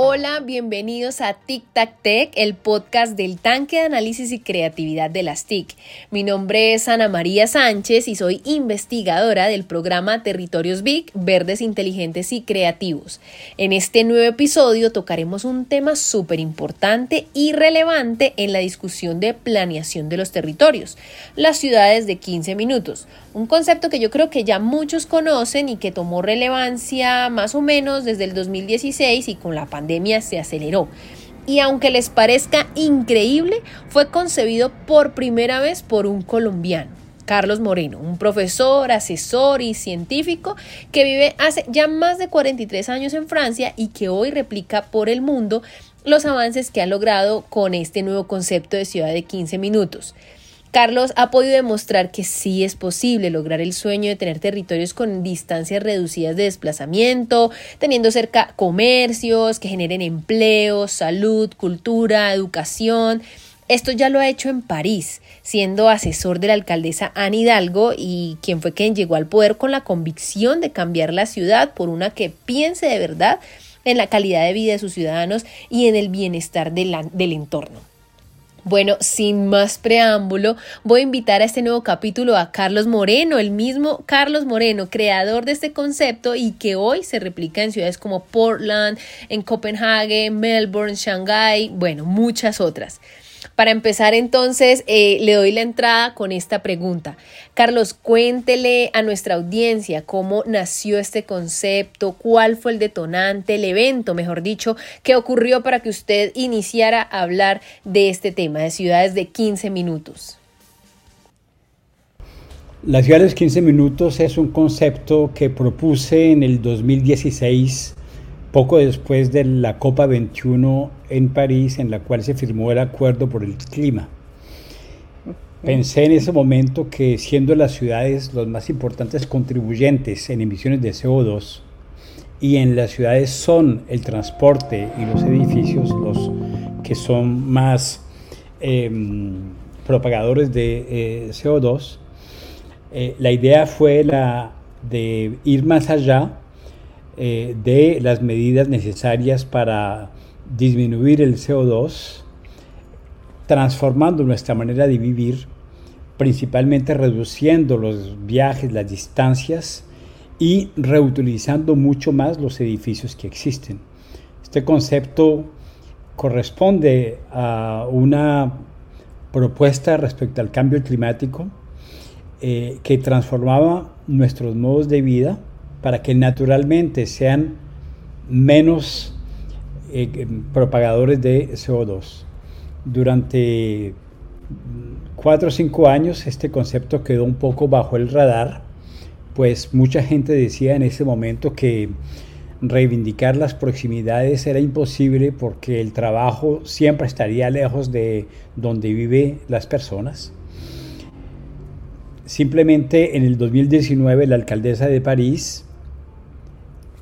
Hola, bienvenidos a Tic Tac Tech, el podcast del tanque de análisis y creatividad de las TIC. Mi nombre es Ana María Sánchez y soy investigadora del programa Territorios Big, Verdes Inteligentes y Creativos. En este nuevo episodio tocaremos un tema súper importante y relevante en la discusión de planeación de los territorios, las ciudades de 15 minutos, un concepto que yo creo que ya muchos conocen y que tomó relevancia más o menos desde el 2016 y con la pandemia se aceleró. Y aunque les parezca increíble, fue concebido por primera vez por un colombiano. Carlos Moreno, un profesor, asesor y científico que vive hace ya más de 43 años en Francia y que hoy replica por el mundo los avances que ha logrado con este nuevo concepto de ciudad de 15 minutos. Carlos ha podido demostrar que sí es posible lograr el sueño de tener territorios con distancias reducidas de desplazamiento, teniendo cerca comercios que generen empleos, salud, cultura, educación. Esto ya lo ha hecho en París, siendo asesor de la alcaldesa Anne Hidalgo y quien fue quien llegó al poder con la convicción de cambiar la ciudad por una que piense de verdad en la calidad de vida de sus ciudadanos y en el bienestar del entorno. Bueno, sin más preámbulo, voy a invitar a este nuevo capítulo a Carlos Moreno, el mismo Carlos Moreno, creador de este concepto y que hoy se replica en ciudades como Portland, en Copenhague, Melbourne, Shanghai, bueno, muchas otras. Para empezar entonces, eh, le doy la entrada con esta pregunta. Carlos, cuéntele a nuestra audiencia cómo nació este concepto, cuál fue el detonante, el evento, mejor dicho, que ocurrió para que usted iniciara a hablar de este tema, de ciudades de 15 minutos. Las ciudades de 15 minutos es un concepto que propuse en el 2016 poco después de la Copa 21 en París, en la cual se firmó el acuerdo por el clima. Pensé en ese momento que siendo las ciudades los más importantes contribuyentes en emisiones de CO2, y en las ciudades son el transporte y los edificios los que son más em, propagadores de eh, CO2, eh, la idea fue la de ir más allá eh, de las medidas necesarias para disminuir el CO2, transformando nuestra manera de vivir, principalmente reduciendo los viajes, las distancias y reutilizando mucho más los edificios que existen. Este concepto corresponde a una propuesta respecto al cambio climático eh, que transformaba nuestros modos de vida para que naturalmente sean menos eh, propagadores de CO2. Durante cuatro o cinco años este concepto quedó un poco bajo el radar, pues mucha gente decía en ese momento que reivindicar las proximidades era imposible porque el trabajo siempre estaría lejos de donde viven las personas. Simplemente en el 2019 la alcaldesa de París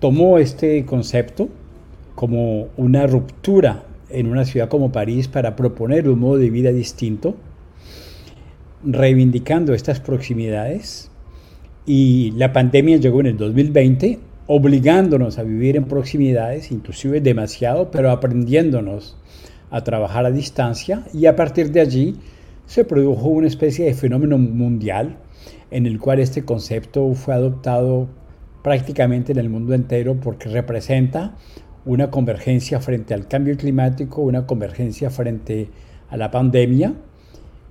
tomó este concepto como una ruptura en una ciudad como París para proponer un modo de vida distinto, reivindicando estas proximidades. Y la pandemia llegó en el 2020, obligándonos a vivir en proximidades, inclusive demasiado, pero aprendiéndonos a trabajar a distancia. Y a partir de allí se produjo una especie de fenómeno mundial en el cual este concepto fue adoptado prácticamente en el mundo entero porque representa una convergencia frente al cambio climático, una convergencia frente a la pandemia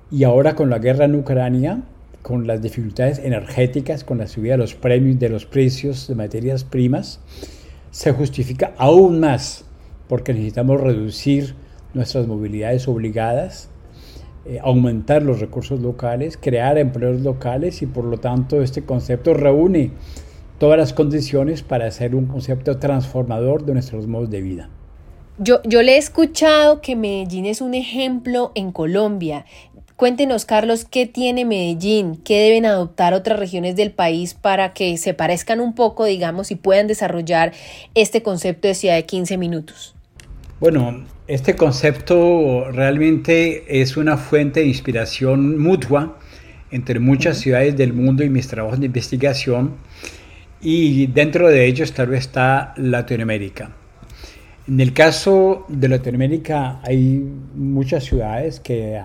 y ahora con la guerra en Ucrania, con las dificultades energéticas, con la subida de los premios de los precios de materias primas, se justifica aún más porque necesitamos reducir nuestras movilidades obligadas, eh, aumentar los recursos locales, crear empleos locales y por lo tanto este concepto reúne todas las condiciones para hacer un concepto transformador de nuestros modos de vida. Yo, yo le he escuchado que Medellín es un ejemplo en Colombia. Cuéntenos, Carlos, ¿qué tiene Medellín? ¿Qué deben adoptar otras regiones del país para que se parezcan un poco, digamos, y puedan desarrollar este concepto de ciudad de 15 minutos? Bueno, este concepto realmente es una fuente de inspiración mutua entre muchas ciudades del mundo y mis trabajos de investigación y dentro de ellos tal vez está Latinoamérica. En el caso de Latinoamérica hay muchas ciudades que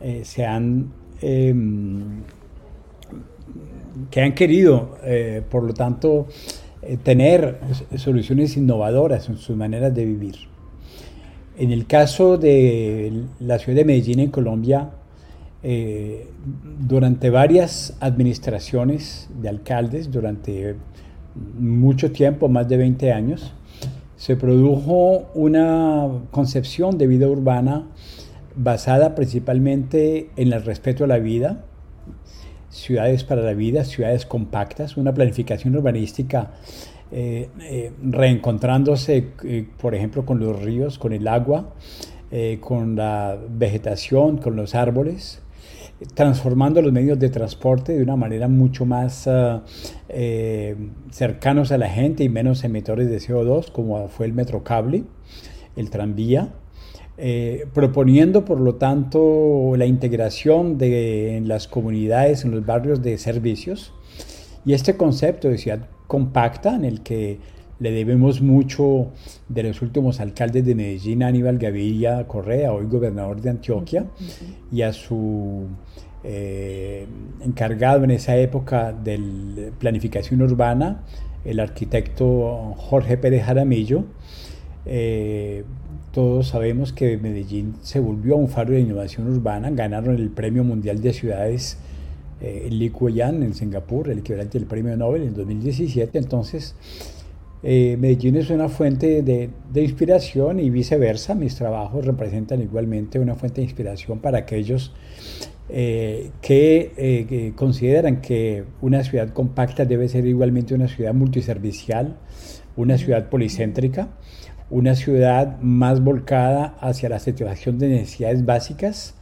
eh, se han em, que han querido, eh, por lo tanto, eh, tener soluciones innovadoras en sus maneras de vivir. En el caso de la ciudad de Medellín en Colombia, durante varias administraciones de alcaldes, durante mucho tiempo, más de 20 años, se produjo una concepción de vida urbana basada principalmente en el respeto a la vida, ciudades para la vida, ciudades compactas, una planificación urbanística eh, eh, reencontrándose, eh, por ejemplo, con los ríos, con el agua, con la vegetación, con los árboles, transformando los medios de transporte de una manera mucho más ah, eh, cercanos a la gente y menos emisores de CO2, como fue el metrocable, el tranvía, eh, proponiendo por lo tanto la integración de, en las comunidades, en los barrios de servicios, y este concepto de ciudad compacta en el que le debemos mucho de los últimos alcaldes de Medellín, Aníbal Gaviria Correa, hoy gobernador de Antioquia, y a su eh, encargado en esa época de planificación urbana, el arquitecto Jorge Pérez Jaramillo. Eh, todos sabemos que Medellín se volvió un faro de innovación urbana, ganaron el Premio Mundial de Ciudades eh, Lee en Singapur, el equivalente del Premio Nobel en 2017. Entonces, eh, Medellín es una fuente de, inspiración y viceversa. Mis trabajos representan igualmente una fuente de inspiración para aquellos eh, eh, que, consideran que una ciudad compacta debe ser igualmente una ciudad multiservicial, una ciudad policéntrica, una ciudad más volcada hacia la satisfacción de necesidades básicas,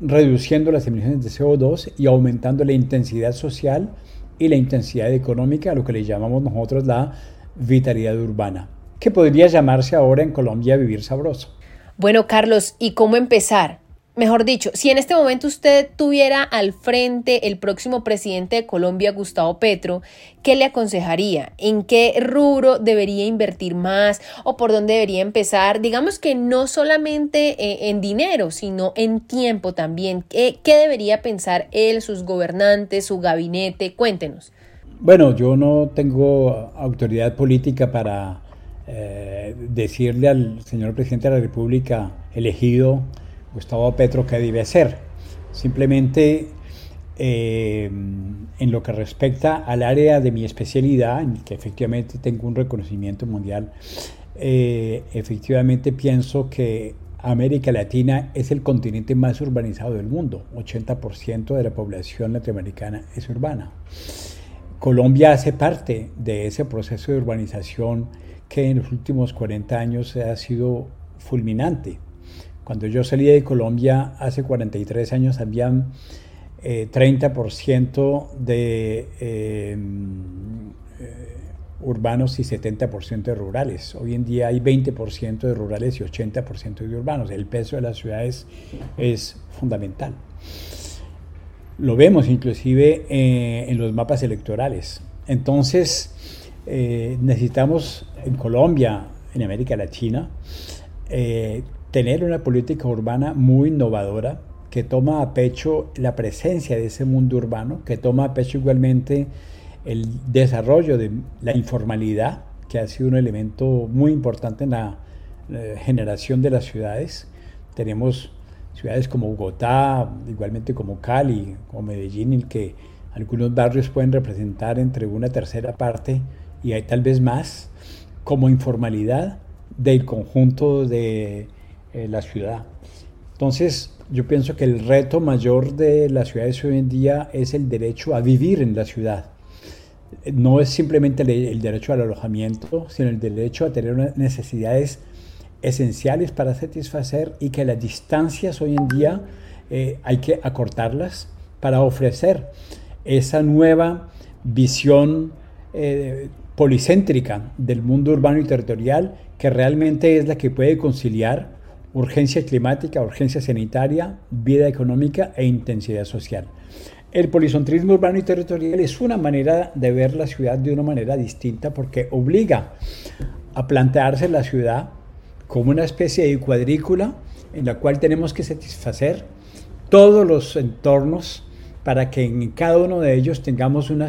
reduciendo las emisiones de CO2 y aumentando la intensidad social y la intensidad económica, lo que le llamamos nosotros la vitalidad urbana, que podría llamarse ahora en Colombia vivir sabroso. Bueno, Carlos, ¿y cómo empezar? Mejor dicho, si en este momento usted tuviera al frente el próximo presidente de Colombia, Gustavo Petro, ¿qué le aconsejaría? ¿En qué rubro debería invertir más o por dónde debería empezar? Digamos que no solamente eh, en dinero, sino en tiempo también. ¿Qué, ¿Qué, debería pensar él, sus gobernantes, su gabinete? Cuéntenos. Bueno, yo no tengo autoridad política para eh, decirle al señor presidente de la República elegido, Gustavo Petro, qué debe hacer. Simplemente eh, en lo que respecta al área de mi especialidad, en que efectivamente tengo un reconocimiento mundial, eh, efectivamente pienso que América Latina es el continente más urbanizado del mundo. 80% de la población latinoamericana es urbana. Colombia hace parte de ese proceso de urbanización que en los últimos 40 años ha sido fulminante. Cuando yo salí de Colombia hace 43 años habían 30% eh, de em, eh, urbanos y 70% de rurales. Hoy en día hay 20% de rurales y 80% de urbanos. El peso de las ciudades es fundamental. Lo vemos inclusive eh, en los mapas electorales. Entonces, eh, necesitamos en Colombia, en América Latina, eh, tener una política urbana muy innovadora que toma a pecho la presencia de ese mundo urbano, que toma a pecho igualmente el desarrollo de la informalidad, que ha sido un elemento muy importante en la generación de las ciudades. Tenemos ciudades como Bogotá, igualmente como Cali, como Medellín, en que algunos barrios pueden representar entre una tercera parte y hay tal vez más como informalidad del conjunto de eh, la ciudad. Entonces, yo pienso que el reto mayor de las ciudades hoy en día es el derecho a vivir en la ciudad. No es simplemente el derecho al alojamiento, sino el derecho a tener unas necesidades esenciales para satisfacer y que las distancias hoy en día eh, hay que acortarlas para ofrecer esa nueva visión eh, policéntrica del mundo urbano y territorial que realmente es la que puede conciliar urgencia climática, urgencia sanitaria, vida económica e intensidad social. El policentrismo urbano y territorial es una manera de ver la ciudad de una manera distinta porque obliga a plantearse la ciudad como una especie de cuadrícula en la cual tenemos que satisfacer todos los entornos para que en cada uno de ellos tengamos eh,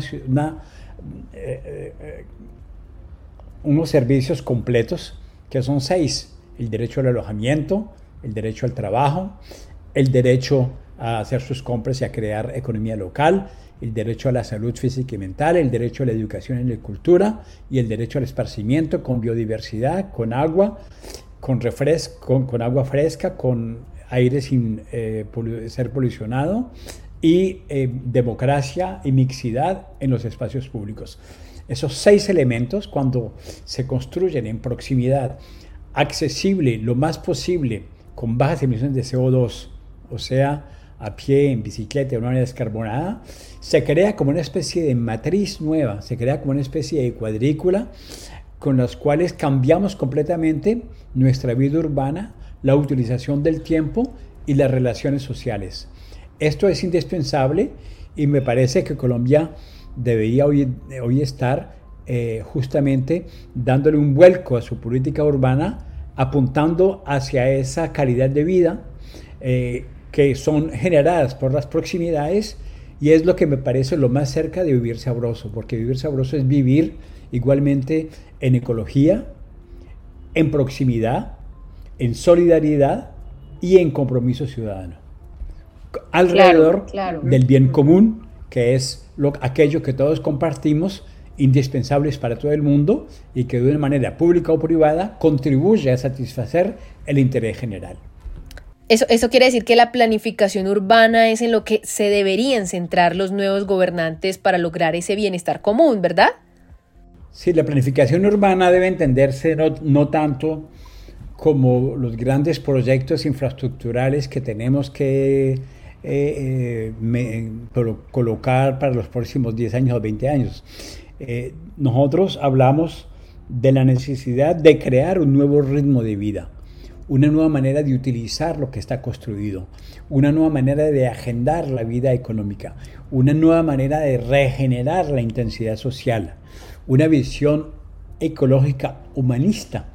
eh, unos servicios completos, que son seis. El derecho al alojamiento, el derecho al trabajo, el derecho a hacer sus compras y a crear economía local, el derecho a la salud física y mental, el derecho a la educación y la cultura y el derecho al esparcimiento con biodiversidad, con agua, con, refresco, con, agua fresca, con aire sin eh, ser polucionado y eh, democracia y mixidad en los espacios públicos. Esos seis elementos, cuando se construyen en proximidad, accesible lo más posible, con bajas emisiones de CO2, o sea, a pie, en bicicleta, de una manera descarbonada, se crea como una especie de matriz nueva, se crea como una especie de cuadrícula con las cuales cambiamos completamente nuestra vida urbana, la utilización del tiempo y las relaciones sociales. Esto es indispensable y me parece que Colombia debería hoy, hoy estar eh, justamente dándole un vuelco a su política urbana, apuntando hacia esa calidad de vida eh, que son generadas por las proximidades y es lo que me parece lo más cerca de vivir sabroso, porque vivir sabroso es vivir igualmente en ecología, en proximidad, en solidaridad y en compromiso ciudadano. Alrededor del bien común, que es lo, aquello que todos compartimos, indispensables para todo el mundo y que de una manera pública o privada contribuye a satisfacer el interés general. Eso, eso quiere decir que la planificación urbana es en lo que se deberían centrar los nuevos gobernantes para lograr ese bienestar común, ¿verdad? Sí, la planificación urbana debe entenderse no, tanto como los grandes proyectos infraestructurales que tenemos que eh, eh, colocar para los próximos 10 años o 20 años. Eh, nosotros hablamos de la necesidad de crear un nuevo ritmo de vida una nueva manera de utilizar lo que está construido, una nueva manera de agendar la vida económica, una nueva manera de regenerar la intensidad social, una visión ecológica humanista,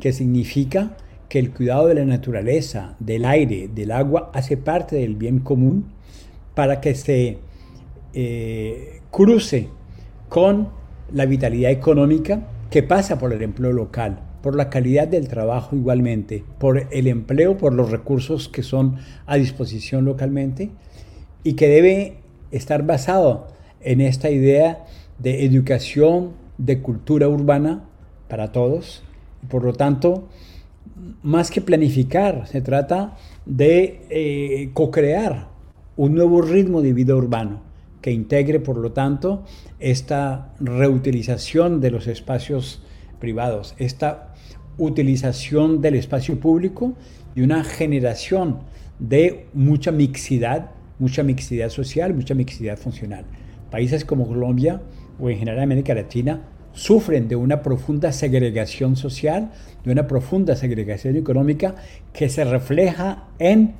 que significa que el cuidado de la naturaleza, del aire, del agua, hace parte del bien común para que se eh, cruce con la vitalidad económica que pasa por el empleo local, por la calidad del trabajo igualmente, por el empleo, por los recursos que son a disposición localmente y que debe estar basado en esta idea de educación, de cultura urbana para todos. Por lo tanto, más que planificar, se trata de eh, co-crear un nuevo ritmo de vida urbano que integre, por lo tanto, esta reutilización de los espacios privados, esta utilización del espacio público y una generación de mucha mixidad, mucha mixidad social, mucha mixidad funcional. Países como Colombia o en general América Latina sufren de una profunda segregación social, de una profunda segregación económica que se refleja en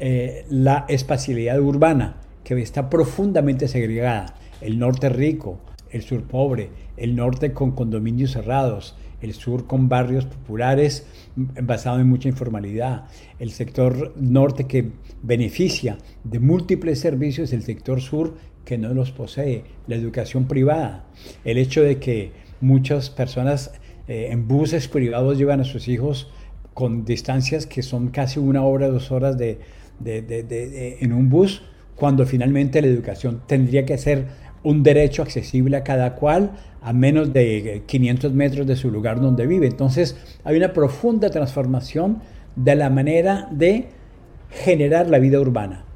eh, la espacialidad urbana, que está profundamente segregada. El norte rico, el sur pobre, el norte con condominios cerrados, el sur con barrios populares basados en mucha informalidad, el sector norte que beneficia de múltiples servicios, el sector sur que no los posee, la educación privada, el hecho de que muchas personas eh, en buses privados llevan a sus hijos con distancias que son casi una hora, dos horas de, en un bus, cuando finalmente la educación tendría que ser un derecho accesible a cada cual a menos de 500 metros de su lugar donde vive. Entonces hay una profunda transformación de la manera de generar la vida urbana.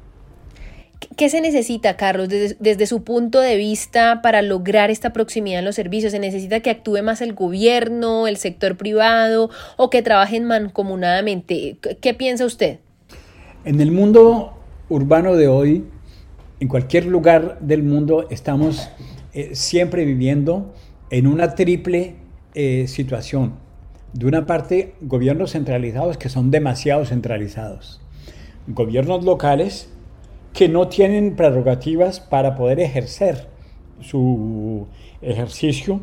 ¿Qué se necesita, Carlos, desde, su punto de vista para lograr esta proximidad en los servicios? ¿Se necesita que actúe más el gobierno, el sector privado o que trabajen mancomunadamente? ¿Qué piensa usted? En el mundo urbano de hoy, en cualquier lugar del mundo, estamos eh, siempre viviendo en una triple eh, situación. De una parte, gobiernos centralizados que son demasiado centralizados. Gobiernos locales que no tienen prerrogativas para poder ejercer su ejercicio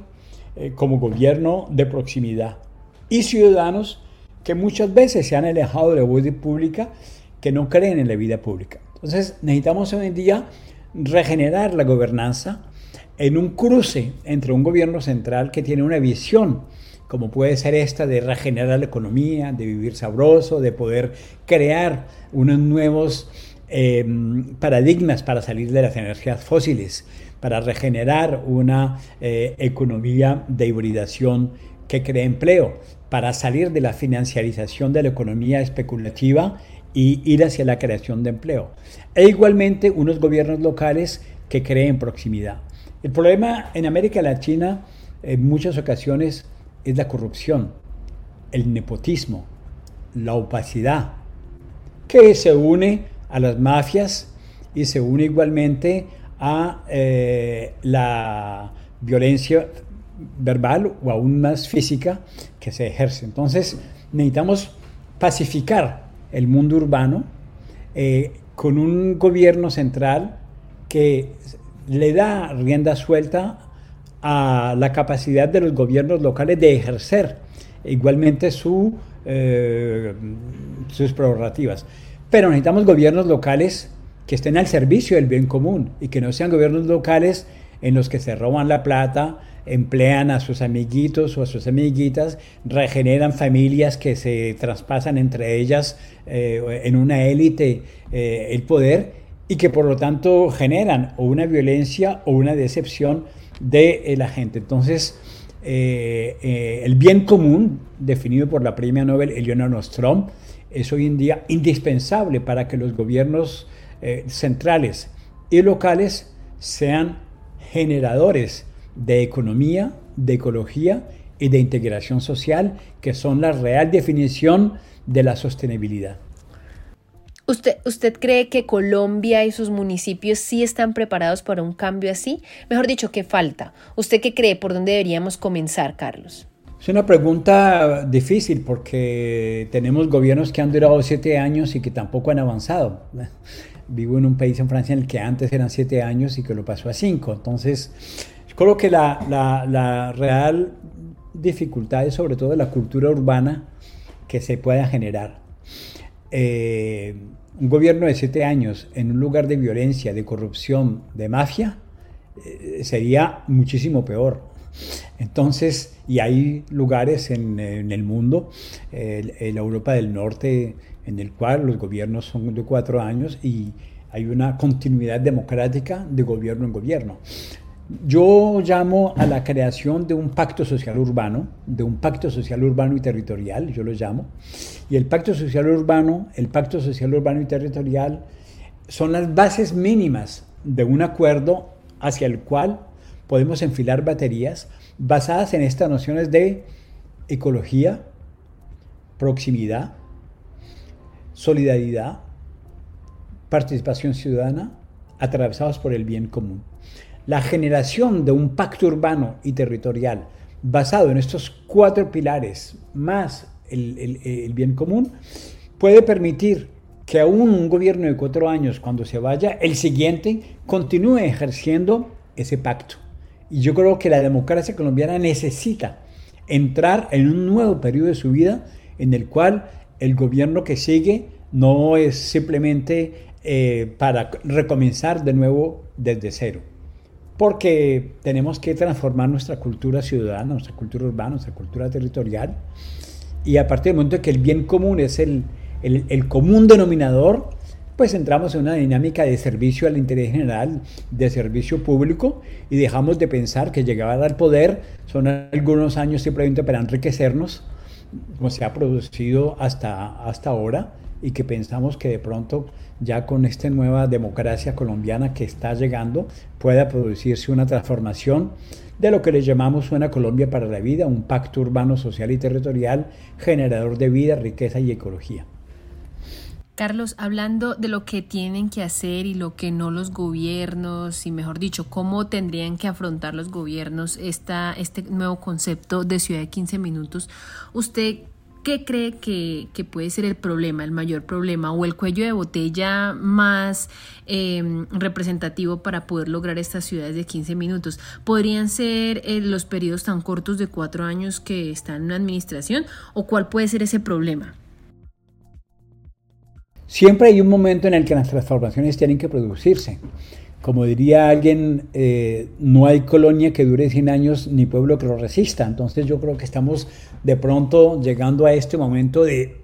eh, como gobierno de proximidad. Y ciudadanos que muchas veces se han alejado de la vida pública, que no creen en la vida pública. Entonces necesitamos hoy en día regenerar la gobernanza en un cruce entre un gobierno central que tiene una visión como puede ser esta de regenerar la economía, de vivir sabroso, de poder crear unos nuevos eh, paradigmas para salir de las energías fósiles, para regenerar una eh, economía de hibridación que cree empleo, para salir de la financiarización de la economía especulativa y ir hacia la creación de empleo. E igualmente unos gobiernos locales que creen proximidad. El problema en América Latina en muchas ocasiones es la corrupción, el nepotismo, la opacidad, que se une a las mafias y se une igualmente a eh, la violencia verbal o aún más física que se ejerce. Entonces necesitamos pacificar el mundo urbano eh, con un gobierno central que le da rienda suelta a la capacidad de los gobiernos locales de ejercer igualmente eh, sus prerrogativas. Pero necesitamos gobiernos locales que estén al servicio del bien común y que no sean gobiernos locales en los que se roban la plata, emplean a sus amiguitos o a sus amiguitas, regeneran familias que se traspasan entre ellas eh, en una élite eh, el poder y que por lo tanto generan o una violencia o una decepción de eh, la gente. Entonces, eh, el bien común, definido por la premia Nobel Eleonora Nostrom, es hoy en día indispensable para que los gobiernos centrales y locales sean generadores de economía, de ecología y de integración social, que son la real definición de la sostenibilidad. ¿Usted, ¿Usted cree que Colombia y sus municipios sí están preparados para un cambio así? Mejor dicho, ¿qué falta? ¿Usted qué cree? ¿Por dónde deberíamos comenzar, Carlos? Es una pregunta difícil porque tenemos gobiernos que han durado siete años y que tampoco han avanzado. Vivo en un país en Francia en el que antes eran siete años y que lo pasó a cinco. Entonces, creo que la real dificultad es sobre todo la cultura urbana que se pueda generar. Eh, un gobierno de siete años en un lugar de violencia, de corrupción, de mafia, eh, sería muchísimo peor. Entonces, y hay lugares en, el mundo, en Europa del Norte, en el cual los gobiernos son de cuatro años y hay una continuidad democrática de gobierno en gobierno. Yo llamo a la creación de un pacto social urbano, de un pacto social urbano y territorial, yo lo llamo. Y el pacto social urbano, el pacto social urbano y territorial son las bases mínimas de un acuerdo hacia el cual podemos enfilar baterías basadas en estas nociones de ecología, proximidad, solidaridad, participación ciudadana, atravesados por el bien común la generación de un pacto urbano y territorial basado en estos cuatro pilares más el, bien común puede permitir que aún un gobierno de cuatro años, cuando se vaya, el siguiente continúe ejerciendo ese pacto. Y yo creo que la democracia colombiana necesita entrar en un nuevo periodo de su vida en el cual el gobierno que sigue no es simplemente eh, para recomenzar de nuevo desde cero porque tenemos que transformar nuestra cultura ciudadana, nuestra cultura urbana, nuestra cultura territorial. Y a partir del momento que el bien común es el, el, común denominador, pues entramos en una dinámica de servicio al interés general, de servicio público, y dejamos de pensar que llegar al poder son algunos años simplemente para enriquecernos, como se ha producido hasta, hasta ahora, y que pensamos que de pronto ya con esta nueva democracia colombiana que está llegando pueda producirse una transformación de lo que le llamamos una Colombia para la vida, un pacto urbano, social y territorial generador de vida, riqueza y ecología. Carlos, hablando de lo que tienen que hacer y lo que no los gobiernos, y mejor dicho, cómo tendrían que afrontar los gobiernos esta, este nuevo concepto de ciudad de 15 minutos, ¿usted ¿qué cree que, puede ser el problema, el mayor problema o el cuello de botella más em, representativo para poder lograr estas ciudades de 15 minutos? ¿Podrían ser eh, los periodos tan cortos de cuatro años que están en una administración o cuál puede ser ese problema? Siempre hay un momento en el que las transformaciones tienen que producirse. Como diría alguien, eh, no hay colonia que dure 100 años ni pueblo que lo resista. Entonces yo creo que estamos de pronto llegando a este momento de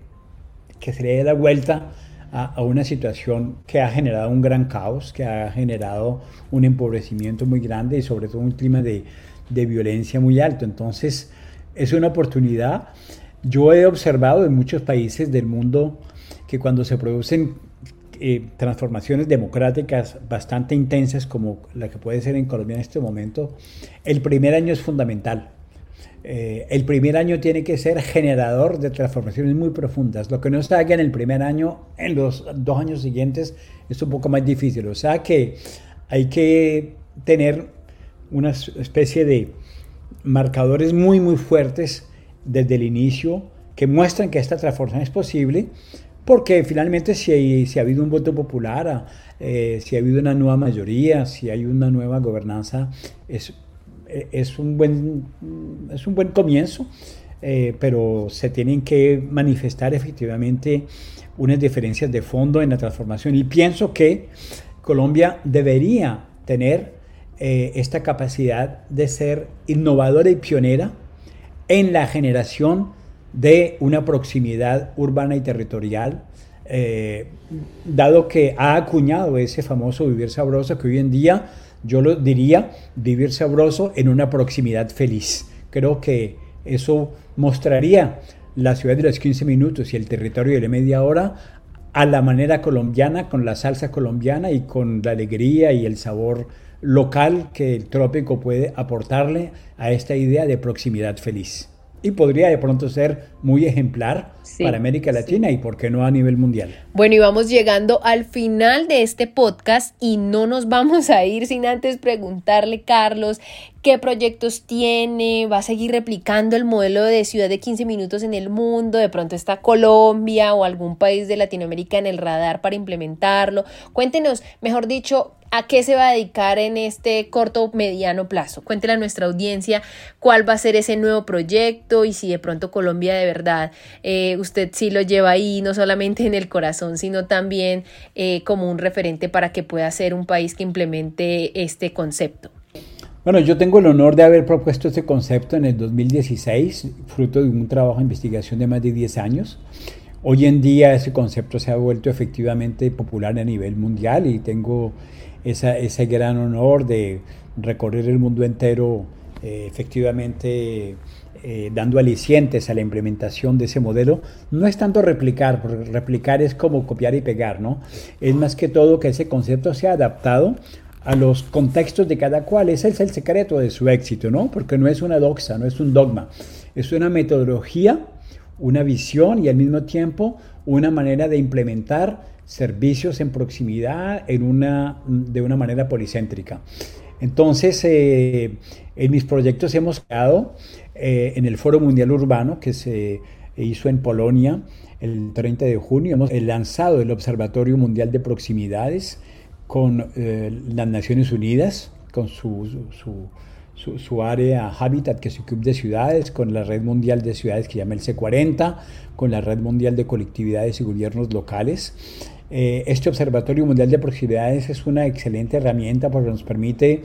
que se le dé la vuelta a, una situación que ha generado un gran caos, que ha generado un empobrecimiento muy grande y sobre todo un clima de, de violencia muy alto. Entonces es una oportunidad. Yo he observado en muchos países del mundo que cuando se producen eh, transformaciones democráticas bastante intensas como la que puede ser en Colombia en este momento, el primer año es fundamental. Eh, el primer año tiene que ser generador de transformaciones muy profundas. Lo que no se haga en el primer año, en los dos años siguientes, es un poco más difícil. O sea que hay que tener una especie de marcadores muy, muy fuertes desde el inicio que muestran que esta transformación es posible, porque finalmente si, si ha habido un voto popular, eh, si ha habido una nueva mayoría, si hay una nueva gobernanza, es, es, un, buen, es un buen comienzo, eh, pero se tienen que manifestar efectivamente unas diferencias de fondo en la transformación. Y pienso que Colombia debería tener eh, esta capacidad de ser innovadora y pionera en la generación de una proximidad urbana y territorial, eh, dado que ha acuñado ese famoso vivir sabroso que hoy en día yo lo diría vivir sabroso en una proximidad feliz. Creo que eso mostraría la ciudad de los 15 minutos y el territorio de la media hora a la manera colombiana, con la salsa colombiana y con la alegría y el sabor local que el trópico puede aportarle a esta idea de proximidad feliz y podría de pronto ser muy ejemplar para América Latina y por qué no a nivel mundial. Bueno, y vamos llegando al final de este podcast y no nos vamos a ir sin antes preguntarle, Carlos, qué proyectos tiene, va a seguir replicando el modelo de ciudad de 15 minutos en el mundo, de pronto está Colombia o algún país de Latinoamérica en el radar para implementarlo. Cuéntenos, mejor dicho, ¿A qué se va a dedicar en este corto mediano plazo? Cuéntele a nuestra audiencia cuál va a ser ese nuevo proyecto y si de pronto Colombia de verdad eh, usted sí lo lleva ahí, no solamente en el corazón, sino también eh, como un referente para que pueda ser un país que implemente este concepto. Bueno, yo tengo el honor de haber propuesto este concepto en el 2016, fruto de un trabajo de investigación de más de 10 años. Hoy en día ese concepto se ha vuelto efectivamente popular a nivel mundial y tengo ese gran honor de recorrer el mundo entero eh, efectivamente eh, dando alicientes a la implementación de ese modelo, no es tanto replicar, porque replicar es como copiar y pegar, ¿no? Es más que todo que ese concepto sea adaptado a los contextos de cada cual. Ese es el secreto de su éxito, ¿no? Porque no es una doxa, no es un dogma, es una metodología, una visión y al mismo tiempo una manera de implementar servicios en proximidad en una, de una manera policéntrica. Entonces, eh, en mis proyectos hemos creado eh, en el Foro Mundial Urbano que se hizo en Polonia el 30 de junio, hemos lanzado el Observatorio Mundial de Proximidades con eh, las Naciones Unidas, con su, su, su, área Habitat, que su club de ciudades, con la Red Mundial de Ciudades que llama el C40, con la Red Mundial de Colectividades y Gobiernos Locales. Eh, este Observatorio Mundial de Proximidades es una excelente herramienta porque nos permite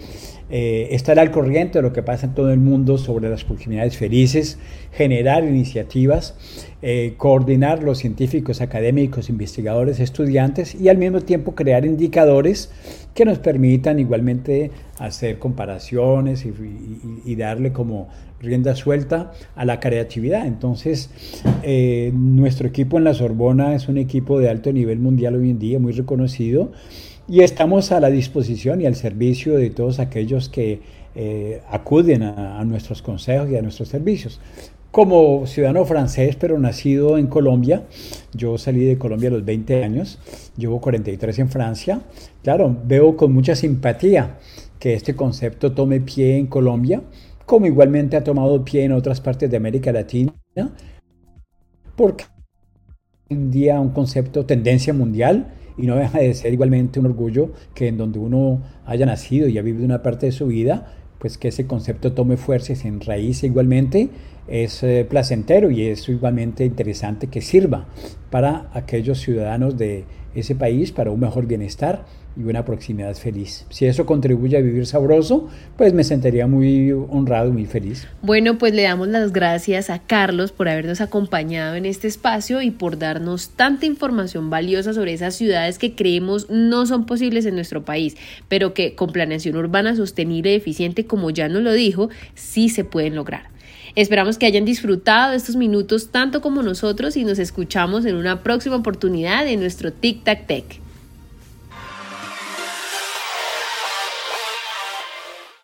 eh, estar al corriente de lo que pasa en todo el mundo sobre las proximidades felices, generar iniciativas, eh, coordinar los científicos, académicos, investigadores, estudiantes y al mismo tiempo crear indicadores que nos permitan igualmente hacer comparaciones y darle como rienda suelta a la creatividad. Entonces, eh, nuestro equipo en la Sorbona es un equipo de alto nivel mundial hoy en día, muy reconocido, y estamos a la disposición y al servicio de todos aquellos que eh, acuden a, nuestros consejos y a nuestros servicios. Como ciudadano francés, pero nacido en Colombia, yo salí de Colombia a los 20 años, llevo 43 en Francia, claro, veo con mucha simpatía que este concepto tome pie en Colombia, como igualmente ha tomado pie en otras partes de América Latina, porque hoy en día un concepto tendencia mundial y no deja de ser igualmente un orgullo que en donde uno haya nacido y ha vivido una parte de su vida, pues que ese concepto tome fuerza y se enraíce igualmente es eh, placentero y es igualmente interesante que sirva para aquellos ciudadanos de ese país para un mejor bienestar y una proximidad feliz. Si eso contribuye a vivir sabroso, pues me sentiría muy honrado muy feliz. Bueno, pues le damos las gracias a Carlos por habernos acompañado en este espacio y por darnos tanta información valiosa sobre esas ciudades que creemos no son posibles en nuestro país, pero que con planeación urbana sostenible y eficiente, como ya nos lo dijo, sí se pueden lograr. Esperamos que hayan disfrutado de estos minutos tanto como nosotros y nos escuchamos en una próxima oportunidad en nuestro Tic Tac Tech.